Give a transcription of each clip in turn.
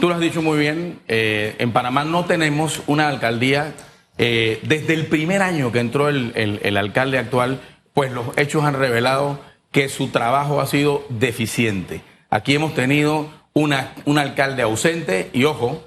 Tú lo has dicho muy bien, eh, en Panamá no tenemos una alcaldía. eh, desde el primer año que entró el, el- el alcalde actual, pues los hechos han revelado que su trabajo ha sido deficiente. Aquí hemos tenido una, un alcalde ausente y, ojo,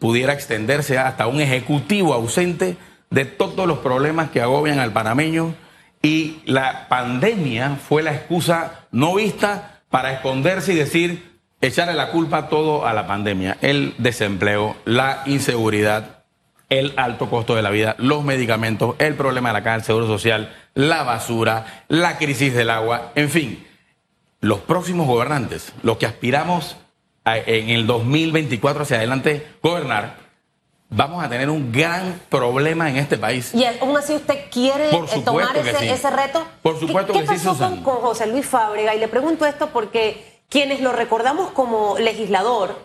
pudiera extenderse hasta un ejecutivo ausente de todos los problemas que agobian al panameño y la pandemia fue la excusa no vista para esconderse y decir, echarle la culpa todo a la pandemia, el desempleo, la inseguridad, el alto costo de la vida, los medicamentos, el problema de la caja del Seguro Social, la basura, la crisis del agua, en fin, los próximos gobernantes, los que aspiramos a- en el 2024 hacia adelante gobernar, vamos a tener un gran problema en este país. Y aún así usted quiere eh, tomar ese, sí. ese reto. Por supuesto ¿Qué, que qué sí, pasó Susan. con José Luis Fábrega? Y le pregunto esto porque quienes lo recordamos como legislador,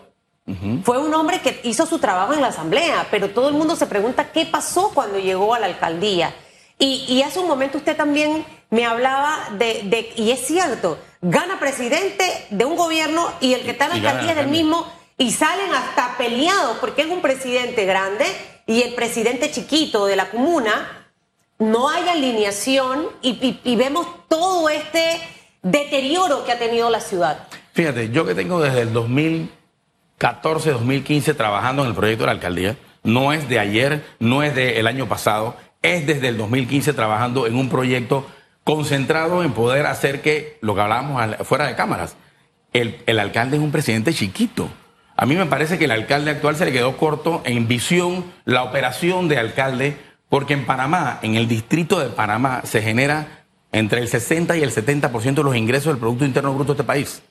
fue un hombre que hizo su trabajo en la asamblea, pero todo el mundo se pregunta qué pasó cuando llegó a la alcaldía. Y, y hace un momento usted también me hablaba de, de- y es cierto, gana presidente de un gobierno y el que está en la Y alcaldía es del alcalde. mismo y salen hasta peleados porque es un presidente grande y el presidente chiquito de la comuna. No hay alineación y, y- y vemos todo este deterioro que ha tenido la ciudad. Fíjate, yo que tengo desde el 2014, 2015 trabajando en el proyecto de la alcaldía, no es de ayer, no es del año pasado, es desde el 2015 trabajando en un proyecto concentrado en poder hacer que, lo que hablábamos fuera de cámaras, el, el alcalde es un presidente chiquito. A mí me parece que el alcalde actual se le quedó corto en visión la operación de alcalde, porque en Panamá, en el distrito de Panamá, se genera entre el 60 y el 70% de los ingresos del Producto Interno Bruto de este país.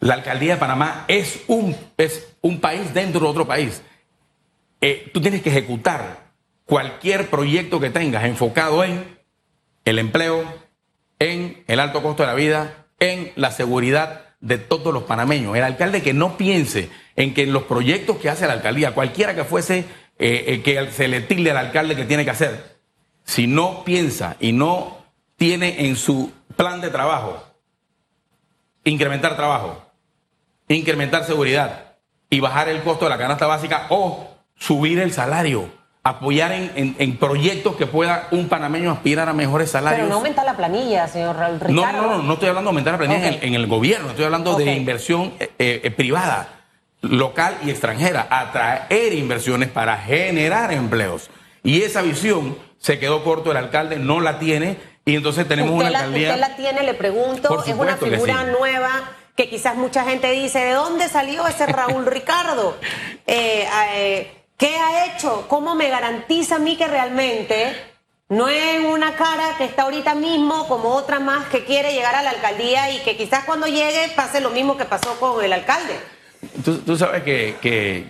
La alcaldía de Panamá es un, es un país dentro de otro país. Eh, tú tienes que ejecutar cualquier proyecto que tengas enfocado en el empleo, en el alto costo de la vida, en la seguridad de todos los panameños. El alcalde que no piense en que los proyectos que hace la alcaldía, cualquiera que fuese eh, eh, que se le tilde al alcalde que tiene que hacer, si no piensa y no tiene en su plan de trabajo incrementar trabajo, incrementar seguridad y bajar el costo de la canasta básica o subir el salario, apoyar en, en- en proyectos que pueda un panameño aspirar a mejores salarios. Pero no aumenta la planilla, señor Raúl No, Ricardo. no, no, no estoy hablando de aumentar la planilla en, el, en el gobierno, estoy hablando de inversión eh, eh, privada, local y extranjera, atraer inversiones para generar empleos. Y esa visión se quedó corto, el alcalde no la tiene y entonces tenemos usted, una la, alcaldía... usted la tiene, le pregunto, Por es una figura sí. nueva que quizás mucha gente dice, ¿de dónde salió ese Raúl Ricardo? Eh, eh, ¿Qué ha hecho? ¿Cómo me garantiza a mí que realmente no es una cara que está ahorita mismo como otra más que quiere llegar a la alcaldía y que quizás cuando llegue pase lo mismo que pasó con el alcalde? Tú, tú sabes que, que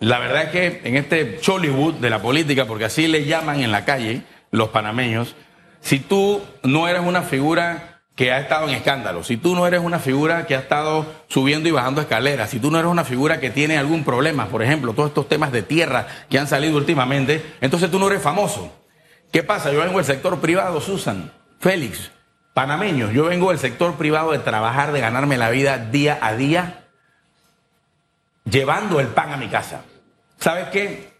la verdad es que en este Chollywood de la política, porque así le llaman en la calle los panameños, si tú no eres una figura que ha estado en escándalo, si tú no eres una figura que ha estado subiendo y bajando escaleras, si tú no eres una figura que tiene algún problema, por ejemplo, todos estos temas de tierra que han salido últimamente, entonces tú no eres famoso. ¿Qué pasa? Yo vengo del sector privado, Susan, Félix, panameños, yo vengo del sector privado de trabajar, de ganarme la vida día a día llevando el pan a mi casa. ¿Sabes qué?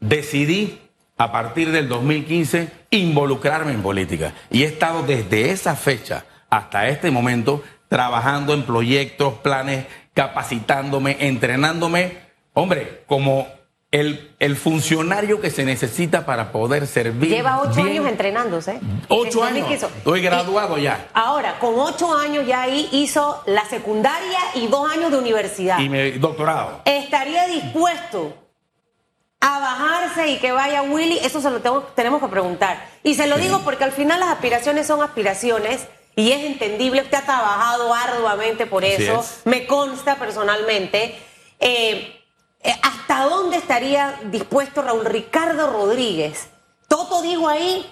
Decidí a partir del 2015 involucrarme en política y he estado desde esa fecha hasta este momento trabajando en proyectos, planes, capacitándome, entrenándome, hombre, como el, el funcionario que se necesita para poder servir. Lleva ocho bien. años entrenándose. Ocho años. 2015. Estoy Y- graduado ya. Ahora, con ocho años ya ahí hizo la secundaria y dos años de universidad. Y mi doctorado. ¿Estaría dispuesto a bajarse y que vaya Willy? Eso se lo tengo- tenemos que preguntar. Y se lo digo porque al final las aspiraciones son aspiraciones y es entendible. Usted ha trabajado arduamente por eso. es. Me consta personalmente. Eh, eh, ¿Hasta dónde estaría dispuesto Raúl Ricardo Rodríguez? Toto digo ahí,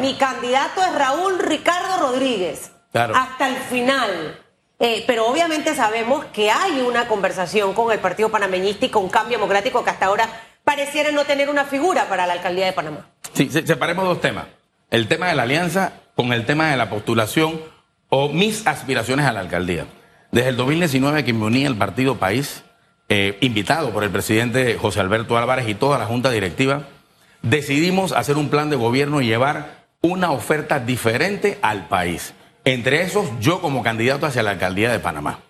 mi candidato es Raúl Ricardo Rodríguez. Claro. Hasta el final. Eh, pero obviamente sabemos que hay una conversación con el Partido Panameñista y con Cambio Democrático que hasta ahora pareciera no tener una figura para la alcaldía de Panamá. Sí, se- separemos dos temas. El tema de la alianza con el tema de la postulación o mis aspiraciones a la alcaldía. Desde el 2019 que me uní al partido País, eh, invitado por el presidente José Alberto Álvarez y toda la Junta Directiva, decidimos hacer un plan de gobierno y llevar una oferta diferente al país. Entre esos, yo como candidato hacia la alcaldía de Panamá.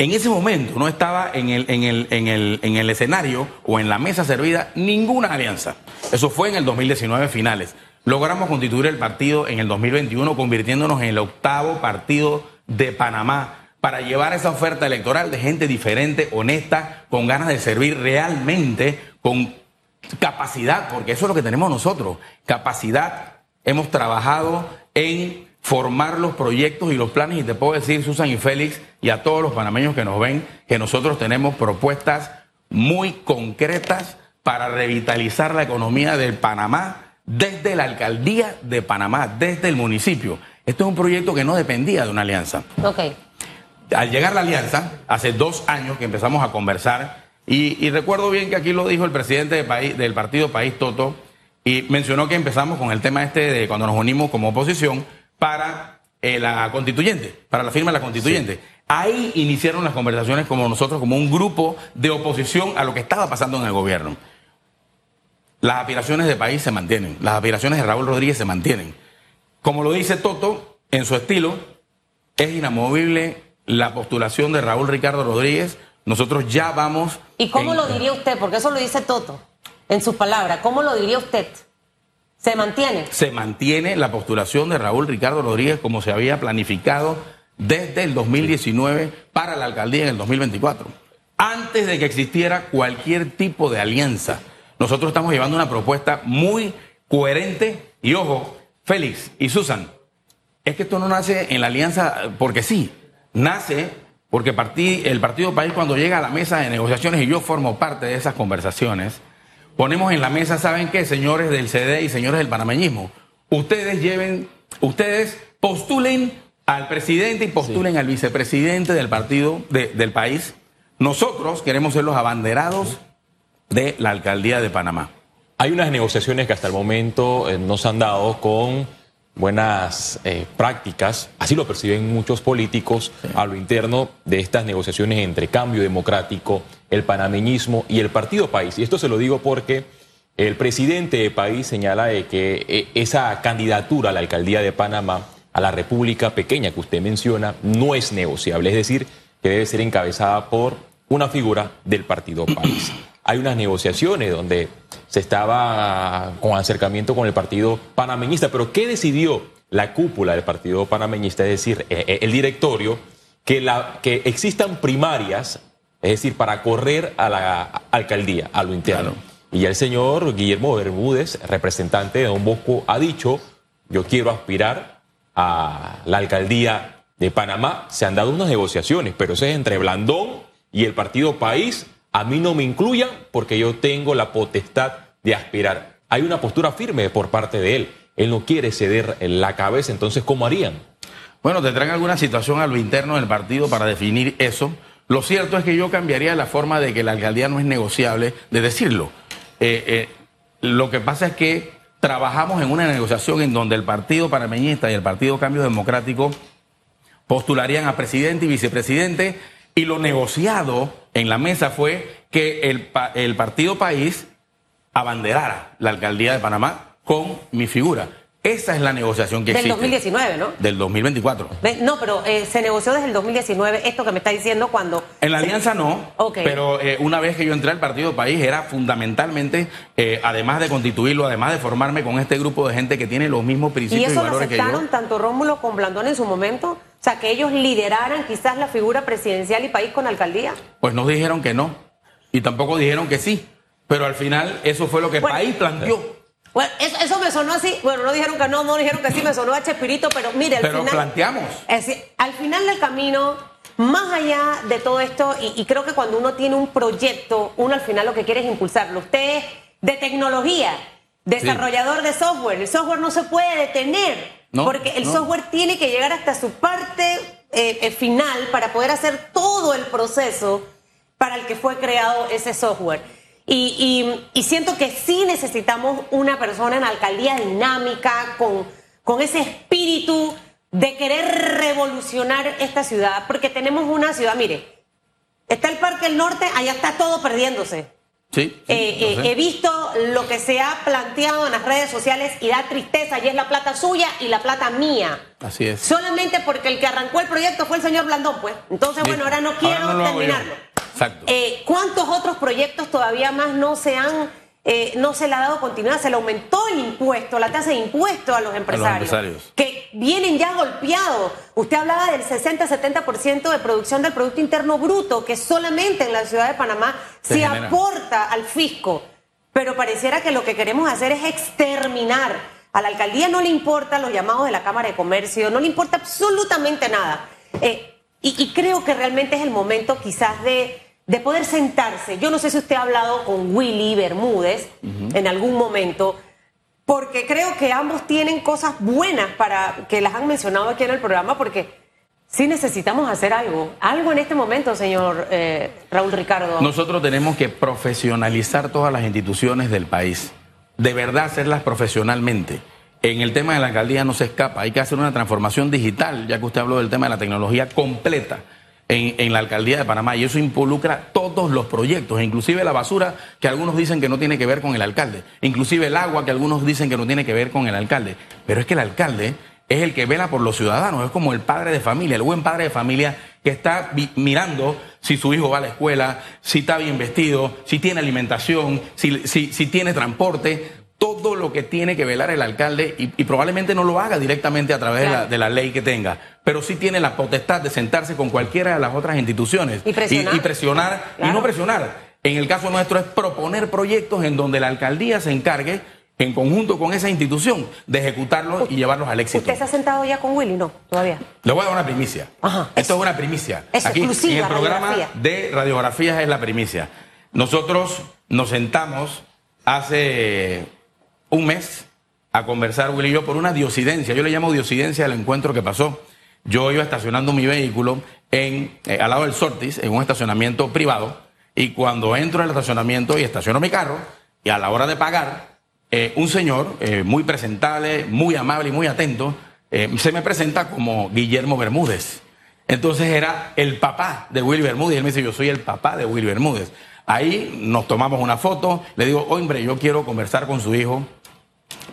En ese momento no estaba en el, en, el, en, el, en el escenario o en la mesa servida ninguna alianza. Eso fue en el 2019 finales. Logramos constituir el partido en el 2021 convirtiéndonos en el octavo partido de Panamá para llevar esa oferta electoral de gente diferente, honesta, con ganas de servir realmente, con capacidad, porque eso es lo que tenemos nosotros, capacidad. Hemos trabajado en formar los proyectos y los planes y te puedo decir, Susan y Félix, y a todos los panameños que nos ven, que nosotros tenemos propuestas muy concretas para revitalizar la economía del Panamá desde la alcaldía de Panamá, desde el municipio. Esto es un proyecto que no dependía de una alianza. Ok. Al llegar la alianza, hace dos años que empezamos a conversar, y, recuerdo bien que aquí lo dijo el presidente del partido País Toto, y mencionó que empezamos con el tema este de cuando nos unimos como oposición, para eh, la constituyente, para la firma de la constituyente. Ahí iniciaron las conversaciones como nosotros, como un grupo de oposición a lo que estaba pasando en el gobierno. Las aspiraciones de país se mantienen, las aspiraciones de Raúl Rodríguez se mantienen. Como lo dice Toto, en su estilo, es inamovible la postulación de Raúl Ricardo Rodríguez. Nosotros ya vamos. ¿Y cómo lo diría usted? Porque eso lo dice Toto, en sus palabras. ¿Cómo lo diría usted? ¿Se mantiene? Se mantiene la postulación de Raúl Ricardo Rodríguez como se había planificado desde el 2019 para la alcaldía en el 2024. Antes de que existiera cualquier tipo de alianza, nosotros estamos llevando una propuesta muy coherente y ojo, Félix y Susan, es que esto no nace en la alianza porque sí, nace porque el Partido País cuando llega a la mesa de negociaciones y yo formo parte de esas conversaciones, ponemos en la mesa, ¿saben qué, señores del CD y señores del panameñismo? Ustedes lleven, ustedes postulen al presidente y postulen al vicepresidente del partido del país. Nosotros queremos ser los abanderados de la alcaldía de Panamá. Hay unas negociaciones que hasta el momento eh, no se han dado con buenas eh, prácticas, así lo perciben muchos políticos a lo interno de estas negociaciones entre Cambio Democrático, el panameñismo y el Partido País. Y esto se lo digo porque el presidente de País señala de que eh, esa candidatura a la alcaldía de Panamá, a la República pequeña que usted menciona, no es negociable, es decir, que debe ser encabezada por una figura del Partido País. Hay unas negociaciones donde se estaba con acercamiento con el partido panameñista, pero ¿qué decidió la cúpula del partido panameñista? Es decir, eh, eh, el directorio, que, la, que existan primarias, es decir, para correr a la alcaldía, a lo interno. Y el señor Guillermo Bermúdez, representante de Don Bosco, ha dicho, yo quiero aspirar a la alcaldía de Panamá. Se han dado unas negociaciones, pero eso es entre Blandón y el partido País a mí no me incluyan porque yo tengo la potestad de aspirar. Hay una postura firme por parte de él. Él no quiere ceder la cabeza, entonces ¿cómo harían? Bueno, tendrán alguna situación a lo interno del partido para definir eso. Lo cierto es que yo cambiaría la forma de que la alcaldía no es negociable, de decirlo. Eh, eh, lo que pasa es que trabajamos en una negociación en donde el Partido Panameñista y el Partido Cambio Democrático postularían a presidente y vicepresidente y lo negociado en la mesa fue que el, el Partido País abanderara la alcaldía de Panamá con mi figura. Esa es la negociación que Del existe. Del 2019, ¿no? Del 2024. No, pero eh, se negoció desde el 2019, esto que me está diciendo cuando... En la alianza no, pero eh, una vez que yo entré al Partido País era fundamentalmente, eh, además de constituirlo, además de formarme con este grupo de gente que tiene los mismos principios y, eso valores que yo. aceptaron tanto Rómulo como Blandón en su momento? O sea, que ellos lideraran quizás la figura presidencial y país con alcaldía. Pues nos dijeron que no, y tampoco dijeron que sí, pero al final eso fue lo que el país planteó. Bueno, eso, me sonó así. Bueno, no dijeron que no, no dijeron que sí, me sonó a Chespirito, pero mire, al pero planteamos. al final del camino, más allá de todo esto, y, creo que cuando uno tiene un proyecto, uno al final lo que quiere es impulsarlo. Usted es de tecnología, desarrollador de software. El software no se puede detener, porque el software tiene que llegar hasta su parte eh, eh, final para poder hacer todo el proceso para el que fue creado ese software. Y, siento que sí necesitamos una persona en alcaldía dinámica, con, con ese espíritu de querer revolucionar esta ciudad, porque tenemos una ciudad, mire, Está el Parque del Norte, allá está todo perdiéndose. Sí. sí, Eh, eh, he visto lo que se ha planteado en las redes sociales y da tristeza, y es la plata suya y la plata mía. Así es. Solamente porque el que arrancó el proyecto fue el señor Blandón, pues. Entonces, bueno, ahora no quiero Ahora no terminarlo. Exacto. Eh, ¿Cuántos otros proyectos todavía más no se han, eh, no se le ha dado continuidad? Se le aumentó el impuesto, la tasa de impuesto a los empresarios. empresarios. Que vienen ya golpeados. Usted hablaba del 60-70% de producción del Producto Interno Bruto, que solamente en la ciudad de Panamá Se aporta al fisco. Pero pareciera que lo que queremos hacer es exterminar. A la alcaldía no le importan los llamados de la Cámara de Comercio, no le importa absolutamente nada. Eh, y, y creo que realmente es el momento quizás de, de poder sentarse. Yo no sé si usted ha hablado con Willy Bermúdez en algún momento, porque creo que ambos tienen cosas buenas para que las han mencionado aquí en el programa, porque sí necesitamos hacer algo. Algo en este momento, señor eh, Raúl Ricardo. Nosotros tenemos que profesionalizar todas las instituciones del país. De verdad, hacerlas profesionalmente. En el tema de la alcaldía no se escapa. Hay que hacer una transformación digital, ya que usted habló del tema de la tecnología completa en, la alcaldía de Panamá. Y eso involucra todos los proyectos, inclusive la basura, que algunos dicen que no tiene que ver con el alcalde. Inclusive el agua, que algunos dicen que no tiene que ver con el alcalde. Pero es que el alcalde es el que vela por los ciudadanos, es como el padre de familia, el buen padre de familia que está mirando si su hijo va a la escuela, si está bien vestido, si tiene alimentación, si- si tiene transporte, todo lo que tiene que velar el alcalde y, y probablemente no lo haga directamente a través de, la, Claro. de la ley que tenga, pero sí tiene la potestad de sentarse con cualquiera de las otras instituciones Y presionar. y presionar, y no presionar. En el caso nuestro es proponer proyectos en donde la alcaldía se encargue en conjunto con esa institución de ejecutarlos y llevarlos al éxito. ¿Usted se ha sentado ya con Willy? No, todavía. Le voy a dar una primicia. Ajá, Esto es una primicia. Eso, Aquí exclusiva, en el programa radiografía. de radiografías es la primicia. Nosotros nos sentamos hace un mes a conversar, Willy y yo, por una diosidencia. Yo le llamo diosidencia al encuentro que pasó. Yo iba estacionando mi vehículo en, eh, al lado del Sortis, en un estacionamiento privado, y cuando entro al estacionamiento y estaciono mi carro, y a la hora de pagar, eh, un señor eh, muy presentable, muy amable y muy atento, se me presenta como Guillermo Bermúdez. Entonces era el papá de Willy Bermúdez. Él me dice, yo soy el papá de Willy Bermúdez. Ahí nos tomamos una foto. Le digo, hombre, yo quiero conversar con su hijo.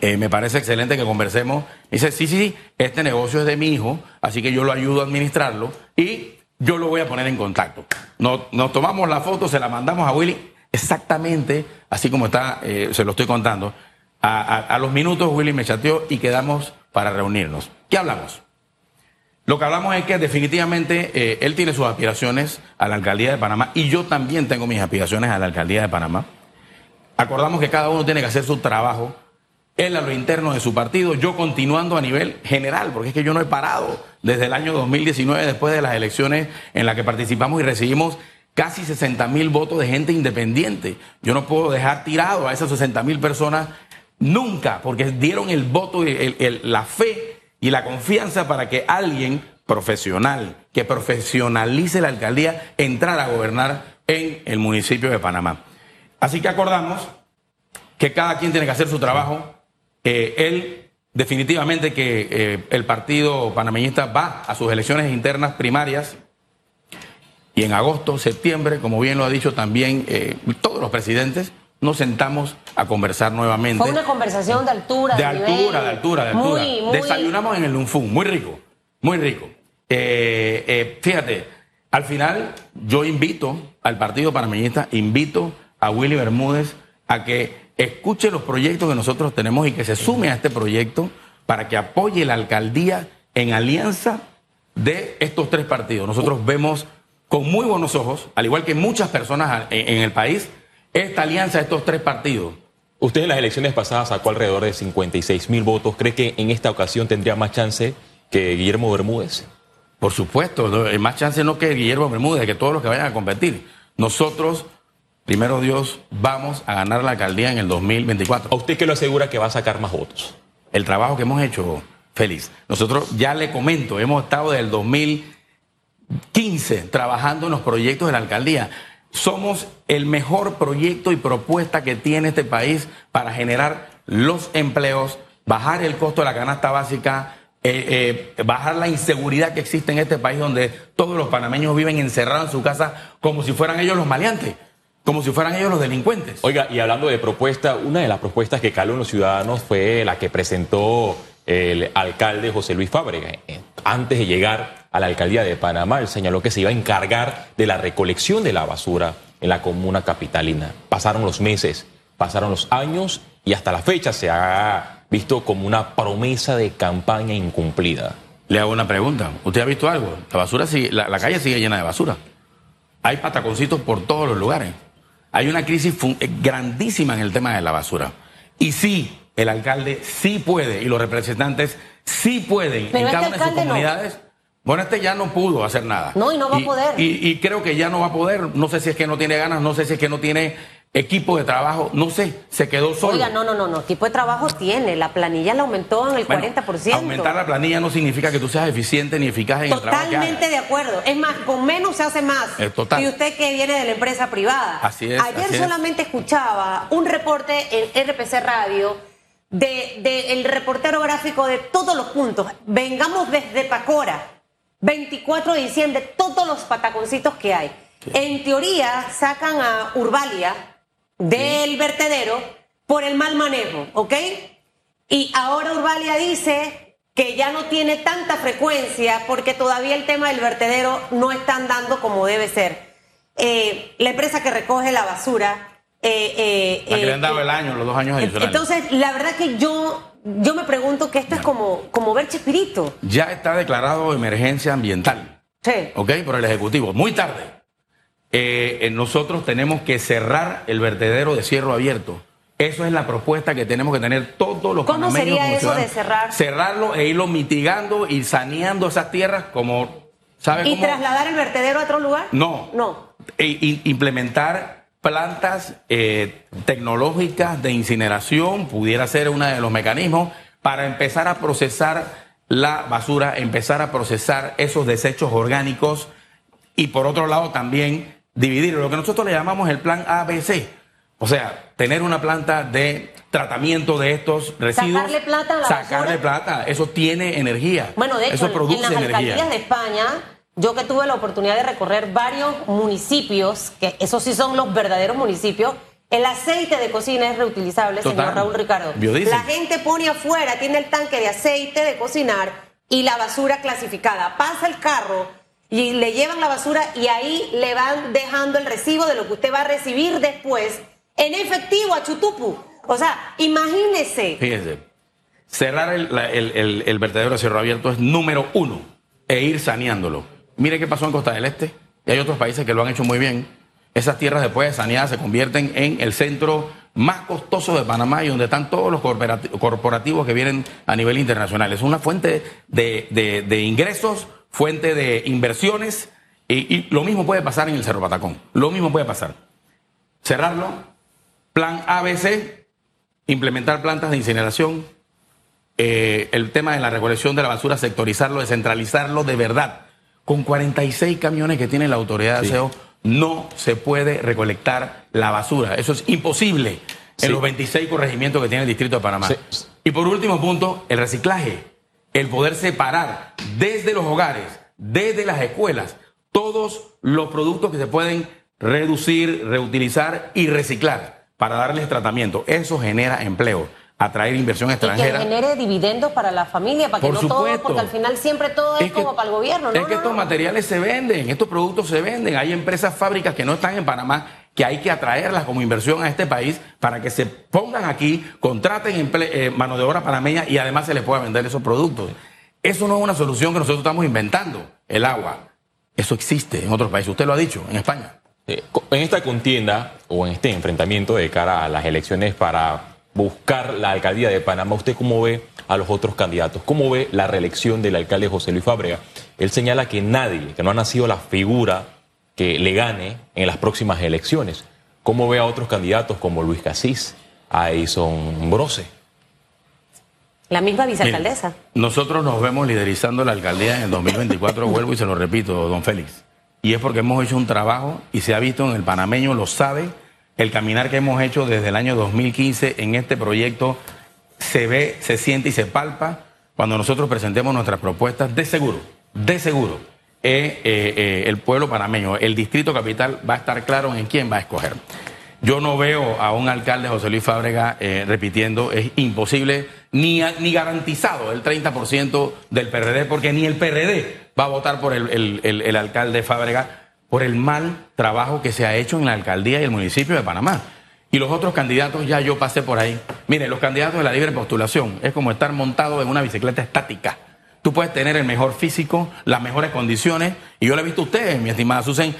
Eh, me parece excelente que conversemos. Dice, sí, sí, sí, este negocio es de mi hijo, así que yo lo ayudo a administrarlo y yo lo voy a poner en contacto. Nos, nos tomamos la foto, se la mandamos a Willy, exactamente así como está, eh, se lo estoy contando. A, a- los minutos Willy me chateó y quedamos para reunirnos. ¿Qué hablamos? Lo que hablamos es que definitivamente eh, él tiene sus aspiraciones a la alcaldía de Panamá y yo también tengo mis aspiraciones a la alcaldía de Panamá. Acordamos que cada uno tiene que hacer su trabajo, él a lo interno de su partido, yo continuando a nivel general, porque es que yo no he parado desde el año 2019, después de las elecciones en las que participamos y recibimos casi 60 mil votos de gente independiente. Yo no puedo dejar tirado a esas 60 mil personas nunca, porque dieron el voto, la fe y la confianza para que alguien profesional, que profesionalice la alcaldía, entrara a gobernar en el municipio de Panamá. Así que acordamos que cada quien tiene que hacer su trabajo. Eh, él, definitivamente que eh, el partido panameñista va a sus elecciones internas primarias y en agosto, septiembre, como bien lo ha dicho también eh, todos los presidentes, nos sentamos a conversar nuevamente. Fue una conversación de altura. De nivel. altura, de altura, de altura. Muy, muy. Desayunamos en el Lunfún, muy rico, muy rico. Eh, fíjate, al final yo invito al Partido Panameñista, invito a Willy Bermúdez a que escuche los proyectos que nosotros tenemos y que se sume a este proyecto para que apoye la alcaldía en alianza de estos tres partidos. Nosotros vemos con muy buenos ojos, al igual que muchas personas en el país, esta alianza de estos tres partidos. Usted en las elecciones pasadas sacó alrededor de 56 mil votos. ¿Cree que en esta ocasión tendría más chance que Guillermo Bermúdez? Por supuesto, hay más chance no que Guillermo Bermúdez, que todos los que vayan a competir. Nosotros, primero Dios, vamos a ganar la alcaldía en el 2024. ¿A usted qué lo asegura que va a sacar más votos? El trabajo que hemos hecho, Félix. Nosotros ya le comento, hemos estado desde el 2015 trabajando en los proyectos de la alcaldía. Somos el mejor proyecto y propuesta que tiene este país para generar los empleos, bajar el costo de la canasta básica, eh, eh, bajar la inseguridad que existe en este país donde todos los panameños viven encerrados en su casa como si fueran ellos los maleantes, como si fueran ellos los delincuentes. Oiga, y hablando de propuesta, una de las propuestas que caló en los ciudadanos fue la que presentó el alcalde José Luis Fábrega. Eh, antes de llegar a la alcaldía de Panamá, él señaló que se iba a encargar de la recolección de la basura en la comuna capitalina. Pasaron los meses, pasaron los años y hasta la fecha se ha visto como una promesa de campaña incumplida. Le hago una pregunta. ¿Usted ha visto algo? La basura sigue, la, la calle sigue llena de basura. Hay pataconcitos por todos los lugares. Hay una crisis eh, grandísima en el tema de la basura. Y sí, el alcalde sí puede y los representantes sí pueden Pero en cada este una de sus no. comunidades. Bueno, este ya no pudo hacer nada. No, y no va a poder. Y, y creo que ya no va a poder. No sé si es que no tiene ganas, no sé si es que no tiene equipo de trabajo, no sé, se quedó solo. Oiga, no, no, no, no. Tipo de trabajo tiene. La planilla la aumentó en el Bueno, 40%. Aumentar la planilla no significa que tú seas eficiente ni eficaz en el trabajo. Totalmente de acuerdo. Es más, con menos se hace más. Eh, total. Y usted que viene de la empresa privada. Así es, Ayer así es. solamente escuchaba un reporte en RPC Radio de, de el reportero gráfico de todos los puntos. Vengamos desde Pacora, 24 de diciembre, todos los pataconcitos que hay. En teoría sacan a Urbalia del vertedero por el mal manejo, ¿ok? Y ahora Urbalia dice que ya no tiene tanta frecuencia porque todavía el tema del vertedero no está andando como debe ser. Eh, la empresa que recoge la basura. eh, eh, La que le han eh, dado el año, los dos años adicionales. entonces, la verdad que yo, yo me pregunto que esto es como, como ver Chespirito. ya está declarado emergencia ambiental, Sí. ¿ok? Por el Ejecutivo. Muy tarde. Eh, eh, nosotros tenemos que cerrar el vertedero de cierro abierto. Eso es la propuesta que tenemos que tener todos los ¿Cómo sería eso de cerrar? Cerrarlo e irlo mitigando y saneando esas tierras como, ¿sabe ¿Y cómo? trasladar el vertedero a otro lugar? No. No. E- implementar plantas eh, tecnológicas de incineración pudiera ser uno de los mecanismos para empezar a procesar la basura, empezar a procesar esos desechos orgánicos y por otro lado también dividir lo que nosotros le llamamos el plan ABC. O sea, tener una planta de tratamiento de estos residuos. Sacarle plata a la Sacarle basura. plata. Eso tiene energía. Bueno, de hecho, eso en- produce en las energía. alcaldías de España, yo que tuve la oportunidad de recorrer varios municipios, que esos sí son los verdaderos municipios, el aceite de cocina es reutilizable, Total. señor Raúl Ricardo. Biodiesel. La gente pone afuera, tiene el tanque de aceite de cocinar y la basura clasificada. Pasa el carro y le llevan la basura y ahí le van dejando el recibo de lo que usted va a recibir después en efectivo a Chutupu. O sea, imagínese. Fíjense, cerrar el, el- el- vertedero a cierro abierto es número uno e ir saneándolo. Mire qué pasó en Costa del Este y hay otros países que lo han hecho muy bien. Esas tierras después de saneadas se convierten en el centro más costoso de Panamá y donde están todos los corporati- corporativos que vienen a nivel internacional. Es una fuente de, de- de ingresos, fuente de inversiones y, y lo mismo puede pasar en el Cerro Patacón. Lo mismo puede pasar. Cerrarlo, plan ABC, implementar plantas de incineración, eh, el tema de la recolección de la basura, sectorizarlo, descentralizarlo de verdad. Con 46 camiones que tiene la autoridad de Sí. aseo, no se puede recolectar la basura. Eso es imposible Sí. en los 26 corregimientos que tiene el Distrito de Panamá. Sí. Y por último punto, el reciclaje. El poder separar desde los hogares, desde las escuelas, todos los productos que se pueden reducir, reutilizar y reciclar para darles tratamiento. Eso genera empleo, atraer inversión Y que extranjera. genere dividendos para la familia, para que Por no todo, supuesto. porque al final siempre todo es, que- como para el gobierno, ¿no? Es que No, estos no. materiales se venden, estos productos se venden. Hay empresas, fábricas que no están en Panamá, que hay que atraerlas como inversión a este país para que se pongan aquí, contraten eh, mano de obra panameña y además se les pueda vender esos productos. Eso no es una solución que nosotros estamos inventando, el agua. Eso existe en otros países. Usted lo ha dicho, en España. Eh, En esta contienda o en este enfrentamiento de cara a las elecciones para buscar la alcaldía de Panamá, ¿usted cómo ve a los otros candidatos? ¿Cómo ve la reelección del alcalde José Luis Fábrega? Él señala que nadie, que no ha nacido la figura que le gane en las próximas elecciones. ¿Cómo ve a otros candidatos como Luis Casís, a Edison Brose? La misma vicealcaldesa. Nosotros nos vemos liderizando la alcaldía en el 2024, vuelvo y se lo repito, don Félix. Y es porque hemos hecho un trabajo y se ha visto en el panameño, lo sabe, el caminar que hemos hecho desde el año 2015 en este proyecto se ve, se siente y se palpa. cuando nosotros presentemos nuestras propuestas, de seguro, de seguro, eh, eh, eh, el pueblo panameño, el distrito capital va a estar claro en quién va a escoger. Yo no veo a un alcalde, José Luis Fábrega, repitiendo, es imposible, ni, ni garantizado el 30% del PRD, porque ni el PRD va a votar por el, el alcalde Fábrega por el mal trabajo que se ha hecho en la alcaldía y el municipio de Panamá. Y los otros candidatos, ya yo pasé por ahí. Mire, los candidatos de la libre postulación es como estar montado en una bicicleta estática. Tú puedes tener el mejor físico, las mejores condiciones, y yo le he visto a ustedes, mi estimada Susan, eh,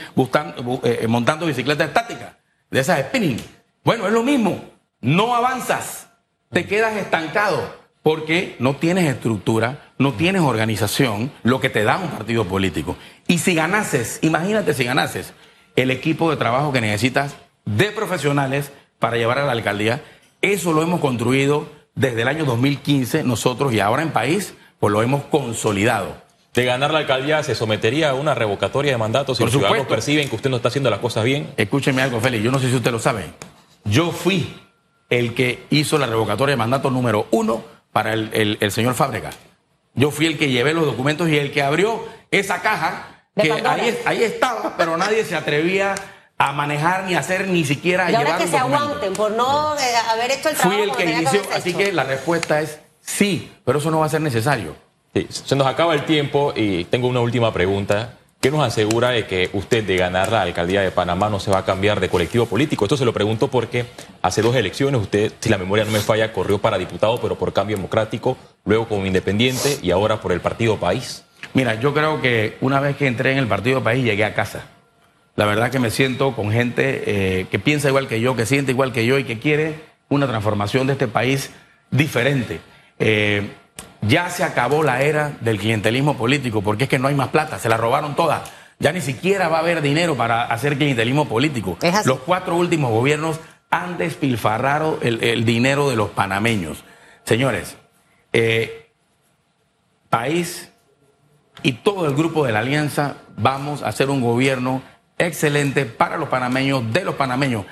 eh, montando bicicleta estática, de esas spinning. Bueno, es lo mismo, no avanzas, te quedas estancado, porque no tienes estructura, no tienes organización, lo que te da un partido político. Y si ganases, imagínate si ganases, el equipo de trabajo que necesitas de profesionales para llevar a la alcaldía. Eso lo hemos construido desde el año 2015 nosotros y ahora en país, pues lo hemos consolidado. De ganar la alcaldía se sometería a una revocatoria de mandatos si los ciudadanos perciben que usted no está haciendo las cosas bien. Escúcheme algo, Félix, yo no sé si usted lo sabe. Yo fui el que hizo la revocatoria de mandato número uno para el, señor Fábrega. Yo fui el que llevé los documentos y el que abrió esa caja que ahí, ahí estaba, pero nadie se atrevía a manejar ni hacer ni siquiera y ahora que se aguanten por no eh, haber hecho el trabajo. Fui el que inició, así que la respuesta es sí, pero eso no va a ser necesario. se nos acaba el tiempo y tengo una última pregunta. ¿Qué nos asegura de que usted de ganar la alcaldía de Panamá no se va a cambiar de colectivo político? Esto se lo pregunto porque hace dos elecciones usted, si la memoria no me falla, corrió para diputado, pero por cambio democrático, luego como independiente y ahora por el Partido País. Mira, yo creo que una vez que entré en el Partido País llegué a casa. La verdad que me siento con gente eh, que piensa igual que yo, que siente igual que yo y que quiere una transformación de este país diferente. Eh, ya se acabó la era del clientelismo político, porque es que no hay más plata, se la robaron todas. Ya ni siquiera va a haber dinero para hacer clientelismo político. Los cuatro últimos gobiernos han despilfarrado el, dinero de los panameños. Señores, eh, país y todo el grupo de la alianza vamos a hacer un gobierno excelente para los panameños, de los panameños.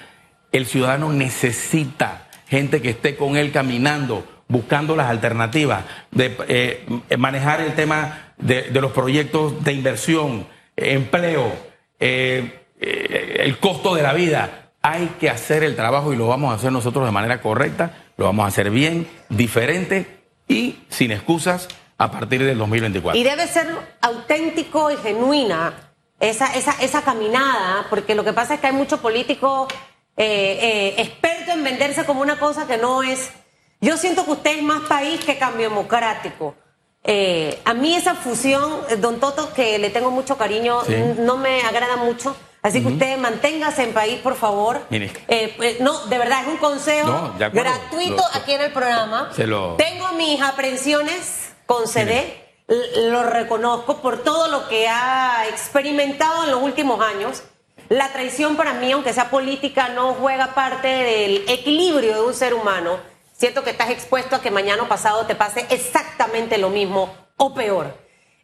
El ciudadano necesita gente que esté con él caminando, buscando las alternativas, de eh, manejar el tema de, los proyectos de inversión, empleo, eh, eh, el costo de la vida. Hay que hacer el trabajo y lo vamos a hacer nosotros de manera correcta, lo vamos a hacer bien, diferente y sin excusas a partir del 2024. Y debe ser auténtico y genuina esa, esa, esa caminada, porque lo que pasa es que hay muchos políticos eh, expertos en venderse como una cosa que no es. Yo siento que usted es más país que cambio democrático. Eh, a mí esa fusión, don Toto, que le tengo mucho cariño, no me agrada mucho. Así que usted manténgase en país, por favor. Pues, no, de verdad, es un consejo gratuito aquí en el programa. Tengo mis aprensiones con CD lo reconozco por todo lo que ha experimentado en los últimos años. La traición para mí, aunque sea política, no juega parte del equilibrio de un ser humano. Siento que estás expuesto a que mañana o pasado te pase exactamente lo mismo o peor.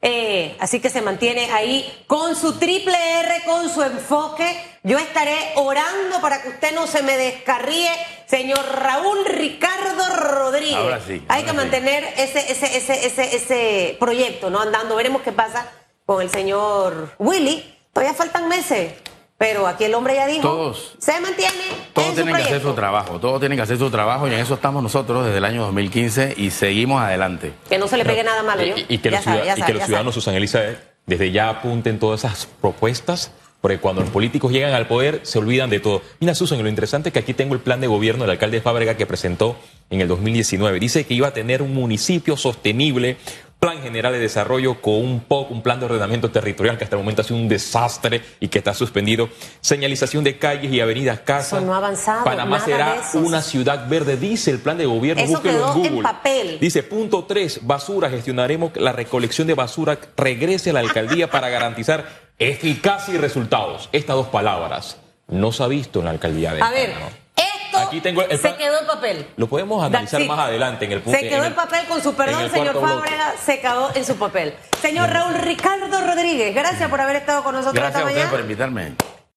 Eh, así que se mantiene ahí con su triple R, con su enfoque. Yo estaré orando para que usted no se me descarríe, señor Raúl Ricardo Rodríguez. Ahora sí, Hay que mantener ese, ese, ese, ese, ese proyecto, ¿no? Andando. Veremos qué pasa con el señor Willy. Todavía faltan meses. Pero aquí el hombre ya dijo, todos, se mantiene. Todos tienen que hacer su trabajo, todos tienen que hacer su trabajo y en eso estamos nosotros desde el año 2015 y seguimos adelante. Que no se le pegue nada malo, ¿yo? Y, que, los, ciudadanos, Susana Elisa, desde ya apunten todas esas propuestas, porque cuando los políticos llegan al poder se olvidan de todo. Mira, Susan, lo interesante es que aquí tengo el plan de gobierno del alcalde Fábrega que presentó en el 2019. Dice que iba a tener un municipio sostenible, Plan General de Desarrollo con un POC, un plan de ordenamiento territorial que hasta el momento ha sido un desastre y que está suspendido. Señalización de calles y avenidas, casas. no ha avanzado. Panamá será una ciudad verde, dice el plan de gobierno. Eso quedó en, Google. papel. Dice, punto tres, basura, gestionaremos la recolección de basura, regrese a la alcaldía para garantizar eficacia y resultados. Estas dos palabras no se ha visto en la alcaldía de A ver, Aquí tengo se quedó en papel. Lo podemos analizar más adelante en el punto. Se quedó en, papel con su perdón, señor Fábrega, se quedó en su papel. Señor Raúl Ricardo Rodríguez, gracias por haber estado con nosotros esta mañana. Gracias a usted por invitarme.